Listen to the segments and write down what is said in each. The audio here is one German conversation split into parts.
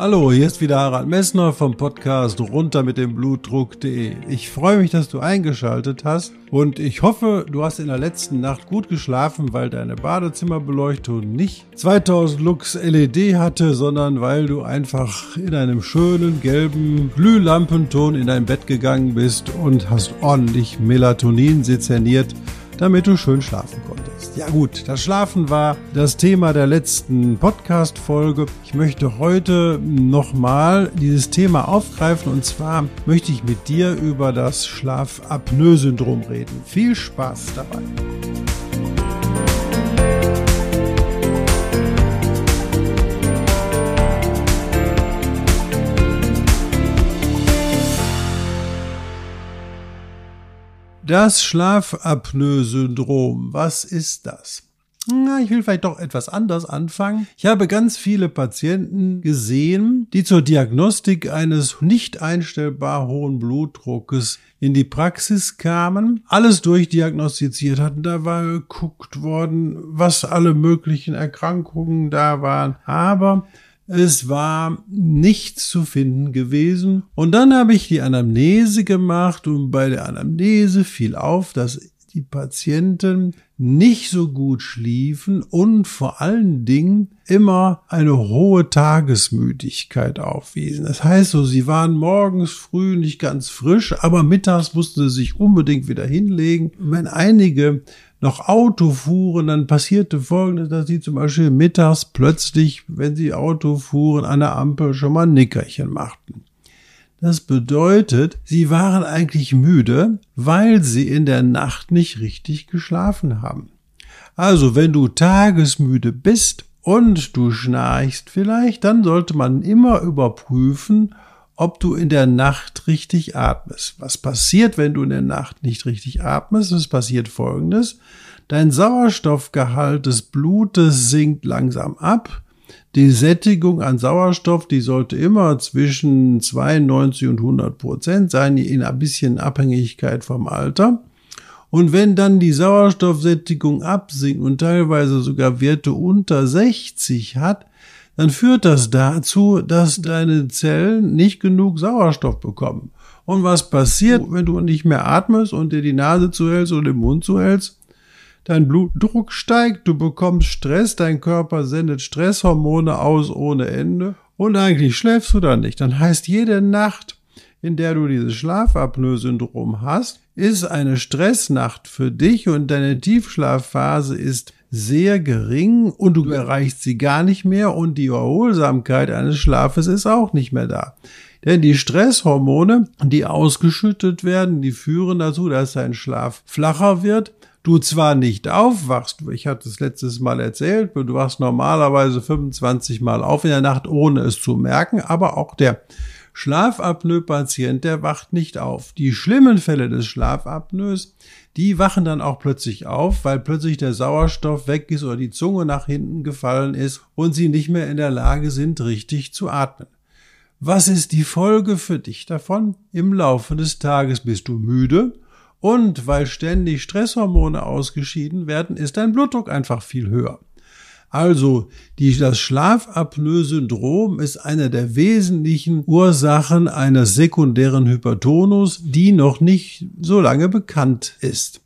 Hallo, hier ist wieder Harald Messner vom Podcast runter mit dem Blutdruck.de. Ich freue mich, dass du eingeschaltet hast und ich hoffe, du hast in der letzten Nacht gut geschlafen, weil deine Badezimmerbeleuchtung nicht 2000 Lux LED hatte, sondern weil du einfach in einem schönen gelben Glühlampenton in dein Bett gegangen bist und hast ordentlich Melatonin sezerniert, damit du schön schlafen konntest. Ja gut, das Schlafen war das Thema der letzten Podcast-Folge. Ich möchte heute nochmal dieses Thema aufgreifen und zwar möchte ich mit dir über das Schlafapnoe-Syndrom reden. Viel Spaß dabei. Das Schlafapnoe-Syndrom, was ist das? Na, ich will vielleicht doch etwas anders anfangen. Ich habe ganz viele Patienten gesehen, die zur Diagnostik eines nicht einstellbar hohen Blutdruckes in die Praxis kamen, alles durchdiagnostiziert hatten. Da war geguckt worden, was alle möglichen Erkrankungen da waren. Aber es war nichts zu finden gewesen. Und dann habe ich die Anamnese gemacht und bei der Anamnese fiel auf, dass die Patienten nicht so gut schliefen und vor allen Dingen immer eine hohe Tagesmüdigkeit aufwiesen. Das heißt so, sie waren morgens früh nicht ganz frisch, aber mittags mussten sie sich unbedingt wieder hinlegen. Wenn einige noch Auto fuhren, dann passierte Folgendes, dass sie zum Beispiel mittags plötzlich, wenn sie Auto fuhren, an der Ampel schon mal ein Nickerchen machten. Das bedeutet, sie waren eigentlich müde, weil sie in der Nacht nicht richtig geschlafen haben. Also, wenn du tagesmüde bist und du schnarchst vielleicht, dann sollte man immer überprüfen, ob du in der Nacht richtig atmest. Was passiert, wenn du in der Nacht nicht richtig atmest? Es passiert Folgendes. Dein Sauerstoffgehalt des Blutes sinkt langsam ab. Die Sättigung an Sauerstoff, die sollte immer zwischen 92 und 100 Prozent sein, in ein bisschen Abhängigkeit vom Alter. Und wenn dann die Sauerstoffsättigung absinkt und teilweise sogar Werte unter 60 hat, dann führt das dazu, dass deine Zellen nicht genug Sauerstoff bekommen. Und was passiert, wenn du nicht mehr atmest und dir die Nase zuhältst oder den Mund zuhältst? Dein Blutdruck steigt, du bekommst Stress, dein Körper sendet Stresshormone aus ohne Ende und eigentlich schläfst du dann nicht. Dann heißt jede Nacht, in der du dieses Schlafapnoe-Syndrom hast, ist eine Stressnacht für dich und deine Tiefschlafphase ist sehr gering und du erreichst sie gar nicht mehr und die Erholsamkeit eines Schlafes ist auch nicht mehr da. Denn die Stresshormone, die ausgeschüttet werden, die führen dazu, dass dein Schlaf flacher wird. Du zwar nicht aufwachst, ich hatte es letztes Mal erzählt, du wachst normalerweise 25 Mal auf in der Nacht, ohne es zu merken, aber auch der Schlafapnoe-Patient, der wacht nicht auf. Die schlimmen Fälle des Schlafapnoes, die wachen dann auch plötzlich auf, weil plötzlich der Sauerstoff weg ist oder die Zunge nach hinten gefallen ist und sie nicht mehr in der Lage sind, richtig zu atmen. Was ist die Folge für dich davon? Im Laufe des Tages bist du müde und weil ständig Stresshormone ausgeschieden werden, ist dein Blutdruck einfach viel höher. Also die, das Schlafapnoe-Syndrom ist eine der wesentlichen Ursachen eines sekundären Hypertonus, die noch nicht so lange bekannt ist.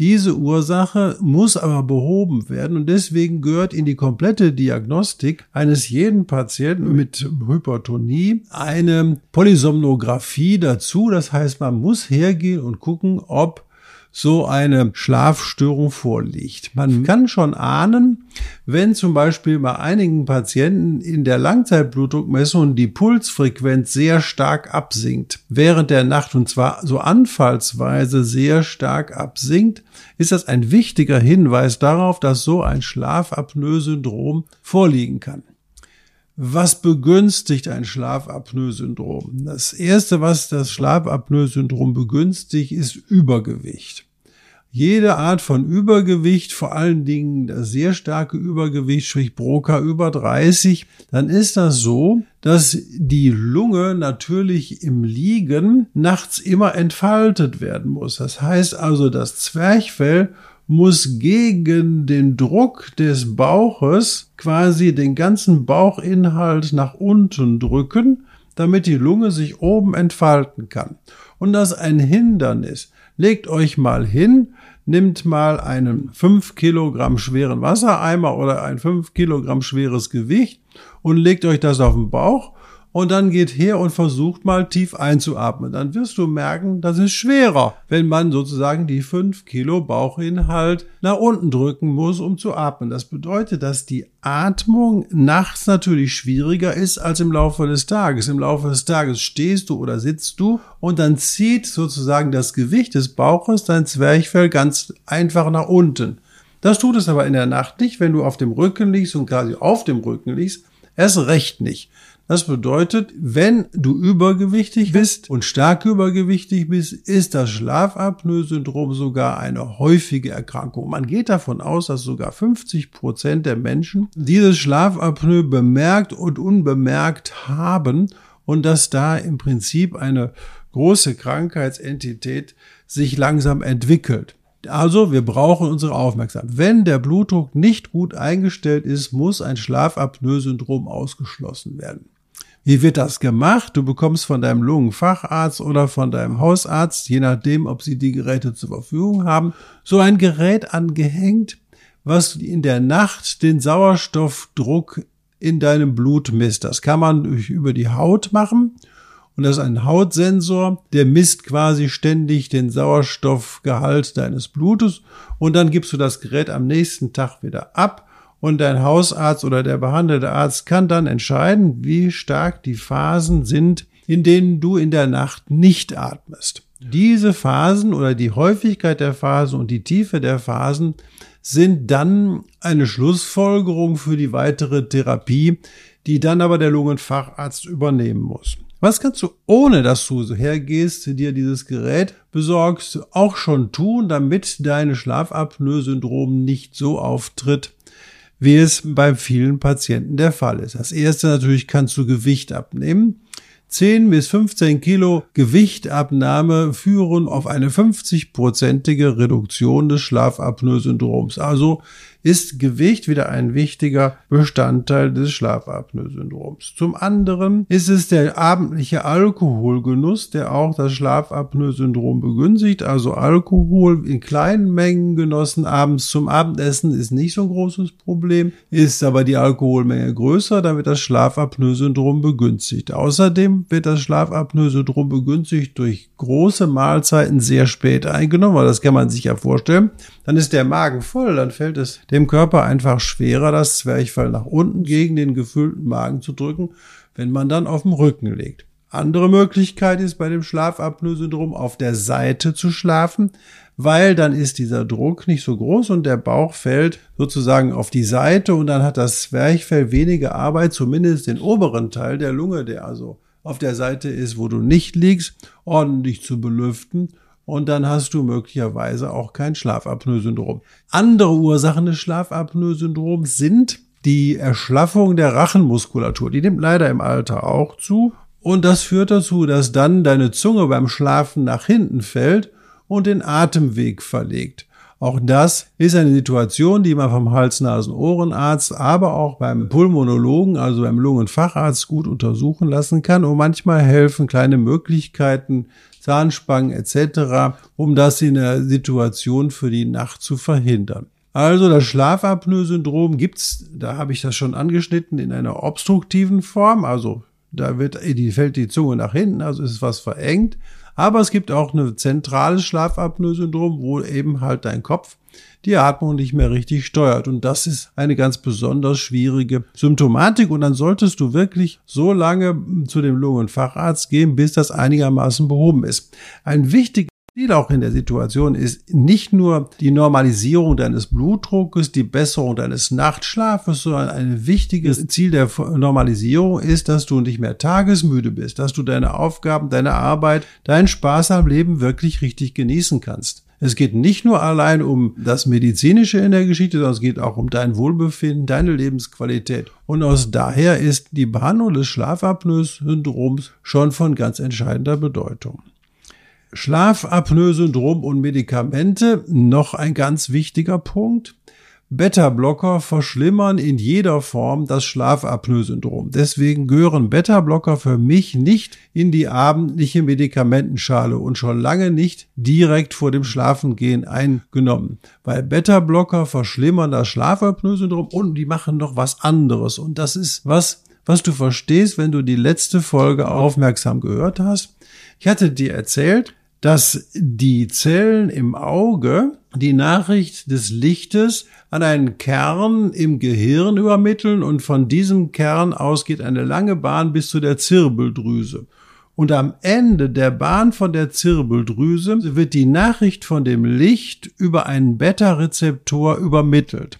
Diese Ursache muss aber behoben werden und deswegen gehört in die komplette Diagnostik eines jeden Patienten mit Hypertonie eine Polysomnographie dazu. Das heißt, man muss hergehen und gucken, ob so eine Schlafstörung vorliegt. Man mhm. kann schon ahnen, wenn zum Beispiel bei einigen Patienten in der Langzeitblutdruckmessung die Pulsfrequenz sehr stark absinkt während der Nacht und zwar so anfallsweise sehr stark absinkt, ist das ein wichtiger Hinweis darauf, dass so ein Schlafapnoe-Syndrom vorliegen kann. Was begünstigt ein Schlafapnoe-Syndrom? Das erste, was das Schlafapnoe-Syndrom begünstigt, ist Übergewicht. Jede Art von Übergewicht, vor allen Dingen das sehr starke Übergewicht, sprich Broca über 30, dann ist das so, dass die Lunge natürlich im Liegen nachts immer entfaltet werden muss. Das heißt also, das Zwerchfell muss gegen den Druck des Bauches quasi den ganzen Bauchinhalt nach unten drücken, damit die Lunge sich oben entfalten kann. Und das ist ein Hindernis. Legt euch mal hin, nimmt mal einen 5 Kilogramm schweren Wassereimer oder ein 5 Kilogramm schweres Gewicht und legt euch das auf den Bauch und dann geht her und versucht mal tief einzuatmen. Dann wirst du merken, das ist schwerer, wenn man sozusagen die fünf Kilo Bauchinhalt nach unten drücken muss, um zu atmen. Das bedeutet, dass die Atmung nachts natürlich schwieriger ist als im Laufe des Tages. Im Laufe des Tages stehst du oder sitzt du und dann zieht sozusagen das Gewicht des Bauches dein Zwerchfell ganz einfach nach unten. Das tut es aber in der Nacht nicht, wenn du auf dem Rücken liegst und quasi auf dem Rücken liegst. Erst recht nicht. Das bedeutet, wenn du übergewichtig bist und stark übergewichtig bist, ist das Schlafapnoe-Syndrom sogar eine häufige Erkrankung. Man geht davon aus, dass sogar 50 Prozent der Menschen dieses Schlafapnoe bemerkt und unbemerkt haben und dass da im Prinzip eine große Krankheitsentität sich langsam entwickelt. Also, wir brauchen unsere Aufmerksamkeit. Wenn der Blutdruck nicht gut eingestellt ist, muss ein Schlafapnoe-Syndrom ausgeschlossen werden. Wie wird das gemacht? Du bekommst von deinem Lungenfacharzt oder von deinem Hausarzt, je nachdem, ob sie die Geräte zur Verfügung haben, so ein Gerät angehängt, was in der Nacht den Sauerstoffdruck in deinem Blut misst. Das kann man durch, über die Haut machen. Und das ist ein Hautsensor, der misst quasi ständig den Sauerstoffgehalt deines Blutes. Und dann gibst du das Gerät am nächsten Tag wieder ab und dein Hausarzt oder der behandelte Arzt kann dann entscheiden, wie stark die Phasen sind, in denen du in der Nacht nicht atmest. Diese Phasen oder die Häufigkeit der Phasen und die Tiefe der Phasen sind dann eine Schlussfolgerung für die weitere Therapie, die dann aber der Lungenfacharzt übernehmen muss. Was kannst du, ohne dass du so hergehst, dir dieses Gerät besorgst, auch schon tun, damit deine Schlafapnoe-Syndrom nicht so auftritt, wie es bei vielen Patienten der Fall ist. Das erste natürlich kannst du Gewicht abnehmen. 10 bis 15 Kilo Gewichtabnahme führen auf eine 50-prozentige Reduktion des Schlafapnoe-Syndroms. Also ist Gewicht wieder ein wichtiger Bestandteil des Schlafapnoe-Syndroms. Zum anderen ist es der abendliche Alkoholgenuss, der auch das Schlafapnoe-Syndrom begünstigt. Also Alkohol in kleinen Mengen genossen abends zum Abendessen ist nicht so ein großes Problem. Ist aber die Alkoholmenge größer, dann wird das Schlafapnoe-Syndrom begünstigt. Außerdem wird das Schlafapnoe-Syndrom begünstigt durch große Mahlzeiten sehr spät eingenommen, weil das kann man sich ja vorstellen. Dann ist der Magen voll, dann fällt es dem Körper einfach schwerer, das Zwerchfell nach unten gegen den gefüllten Magen zu drücken, wenn man dann auf dem Rücken liegt. Andere Möglichkeit ist bei dem Schlafapnoe-Syndrom auf der Seite zu schlafen, weil dann ist dieser Druck nicht so groß und der Bauch fällt sozusagen auf die Seite und dann hat das Zwerchfell weniger Arbeit, zumindest den oberen Teil der Lunge, der also auf der Seite ist, wo du nicht liegst, ordentlich zu belüften und dann hast du möglicherweise auch kein Schlafapnoe-Syndrom. Andere Ursachen des Schlafapnoe-Syndroms sind die Erschlaffung der Rachenmuskulatur. Die nimmt leider im Alter auch zu. Und das führt dazu, dass dann deine Zunge beim Schlafen nach hinten fällt und den Atemweg verlegt. Auch das ist eine Situation, die man vom Hals-Nasen-Ohrenarzt, aber auch beim Pulmonologen, also beim Lungenfacharzt gut untersuchen lassen kann. Und manchmal helfen kleine Möglichkeiten, Zahnspangen etc., um das in der Situation für die Nacht zu verhindern. Also das Schlafapnoe-Syndrom gibt's, da habe ich das schon angeschnitten, in einer obstruktiven Form, also da wird, die fällt die Zunge nach hinten, also ist was verengt. Aber es gibt auch ein zentrales Schlafapnoe-Syndrom, wo eben halt dein Kopf die Atmung nicht mehr richtig steuert. Und das ist eine ganz besonders schwierige Symptomatik. Und dann solltest du wirklich so lange zu dem Lungenfacharzt gehen, bis das einigermaßen behoben ist. Ein wichtiger Ziel auch in der Situation ist nicht nur die Normalisierung deines Blutdruckes, die Besserung deines Nachtschlafes, sondern ein wichtiges Ziel der Normalisierung ist, dass du nicht mehr tagesmüde bist, dass du deine Aufgaben, deine Arbeit, deinen Spaß am Leben wirklich richtig genießen kannst. Es geht nicht nur allein um das Medizinische in der Geschichte, sondern es geht auch um dein Wohlbefinden, deine Lebensqualität. Und aus daher ist die Behandlung des Schlafapnoe-Syndroms schon von ganz entscheidender Bedeutung. Schlafapnoe-Syndrom und Medikamente, noch ein ganz wichtiger Punkt. Beta-Blocker verschlimmern in jeder Form das Schlafapnoe-Syndrom. Deswegen gehören Beta-Blocker für mich nicht in die abendliche Medikamentenschale und schon lange nicht direkt vor dem Schlafengehen eingenommen. Weil Beta-Blocker verschlimmern das Schlafapnoe-Syndrom und die machen noch was anderes. Und das ist was, was du verstehst, wenn du die letzte Folge aufmerksam gehört hast. Ich hatte dir erzählt, dass die Zellen im Auge die Nachricht des Lichtes an einen Kern im Gehirn übermitteln und von diesem Kern aus geht eine lange Bahn bis zu der Zirbeldrüse. Und am Ende der Bahn von der Zirbeldrüse wird die Nachricht von dem Licht über einen Beta-Rezeptor übermittelt.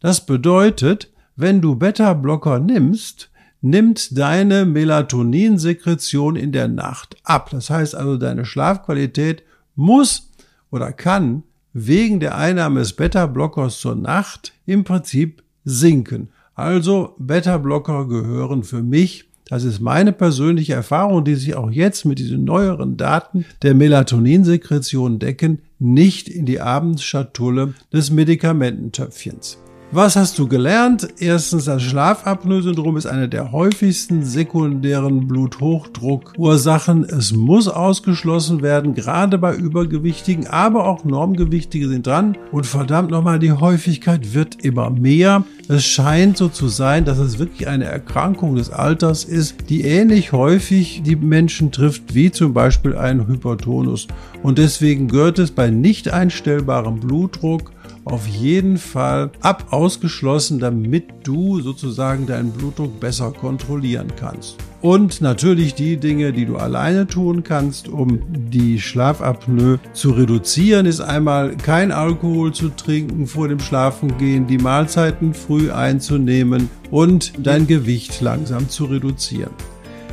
Das bedeutet, wenn du Beta-Blocker nimmst, nimmt deine Melatoninsekretion in der Nacht ab. Das heißt also, deine Schlafqualität muss oder kann wegen der Einnahme des Beta-Blockers zur Nacht im Prinzip sinken. Also Beta-Blocker gehören für mich, das ist meine persönliche Erfahrung, die sich auch jetzt mit diesen neueren Daten der Melatoninsekretion decken, nicht in die Abendschatulle des Medikamententöpfchens. Was hast du gelernt? Erstens, das Schlafapnoe-Syndrom ist eine der häufigsten sekundären Bluthochdruckursachen. Es muss ausgeschlossen werden, gerade bei Übergewichtigen, aber auch Normgewichtige sind dran. Und verdammt nochmal, die Häufigkeit wird immer mehr. Es scheint so zu sein, dass es wirklich eine Erkrankung des Alters ist, die ähnlich häufig die Menschen trifft, wie zum Beispiel ein Hypertonus. Und deswegen gehört es bei nicht einstellbarem Blutdruck auf jeden Fall ab ausgeschlossen, damit du sozusagen deinen Blutdruck besser kontrollieren kannst. Und natürlich die Dinge, die du alleine tun kannst, um die Schlafapnoe zu reduzieren, ist einmal kein Alkohol zu trinken vor dem Schlafengehen, die Mahlzeiten früh einzunehmen und dein Gewicht langsam zu reduzieren.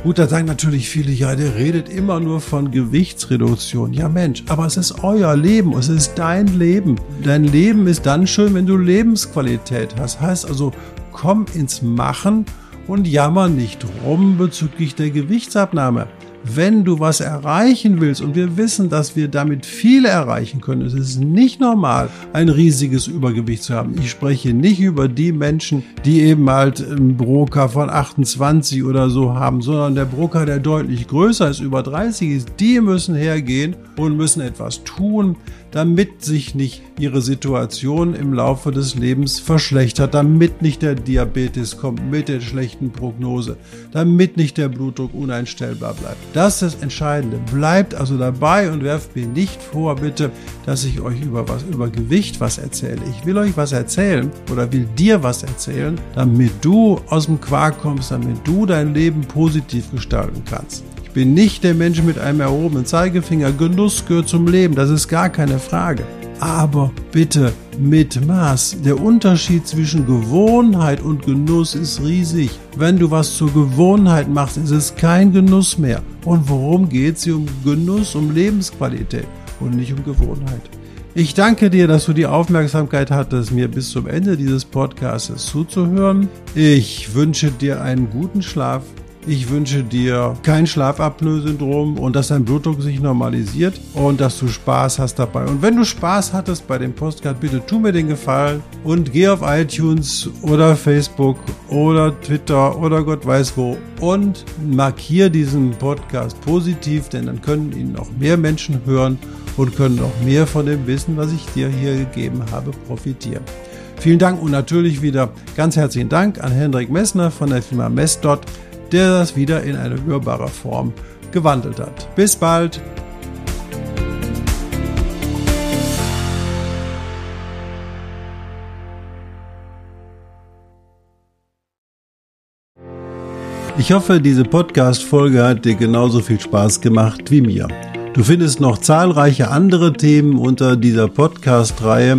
Gut, da sagen natürlich viele, ja, der redet immer nur von Gewichtsreduktion. Ja Mensch, aber es ist euer Leben, es ist dein Leben. Dein Leben ist dann schön, wenn du Lebensqualität hast. Heißt also, komm ins Machen und jammer nicht rum bezüglich der Gewichtsabnahme wenn du was erreichen willst, und wir wissen, dass wir damit viele erreichen können, es ist nicht normal, ein riesiges Übergewicht zu haben. Ich spreche nicht über die Menschen, die eben halt einen Broker von 28 oder so haben, sondern der Broker, der deutlich größer ist, über 30 ist, die müssen hergehen und müssen etwas tun, damit sich nicht ihre Situation im Laufe des Lebens verschlechtert, damit nicht der Diabetes kommt mit der schlechten Prognose, damit nicht der Blutdruck uneinstellbar bleibt. Das ist das Entscheidende. Bleibt also dabei und werft mir nicht vor, bitte, dass ich euch über was, über Gewicht was erzähle. Ich will euch was erzählen oder will dir was erzählen, damit du aus dem Quark kommst, damit du dein Leben positiv gestalten kannst bin nicht der Mensch mit einem erhobenen Zeigefinger. Genuss gehört zum Leben, das ist gar keine Frage. Aber bitte mit Maß. Der Unterschied zwischen Gewohnheit und Genuss ist riesig. Wenn du was zur Gewohnheit machst, ist es kein Genuss mehr. Und worum geht es? Um Genuss, um Lebensqualität und nicht um Gewohnheit. Ich danke dir, dass du die Aufmerksamkeit hattest, mir bis zum Ende dieses Podcasts zuzuhören. Ich wünsche dir einen guten Schlaf ich wünsche dir kein Schlafapnoe-Syndrom und dass dein Blutdruck sich normalisiert und dass du Spaß hast dabei. Und wenn du Spaß hattest bei dem Postcard, bitte tu mir den Gefallen und geh auf iTunes oder Facebook oder Twitter oder Gott weiß wo und markier diesen Podcast positiv, denn dann können ihn noch mehr Menschen hören und können noch mehr von dem Wissen, was ich dir hier gegeben habe, profitieren. Vielen Dank und natürlich wieder ganz herzlichen Dank an Hendrik Messner von der Firma Messdot der das wieder in eine hörbare Form gewandelt hat. Bis bald! Ich hoffe, diese Podcast-Folge hat dir genauso viel Spaß gemacht wie mir. Du findest noch zahlreiche andere Themen unter dieser Podcast-Reihe,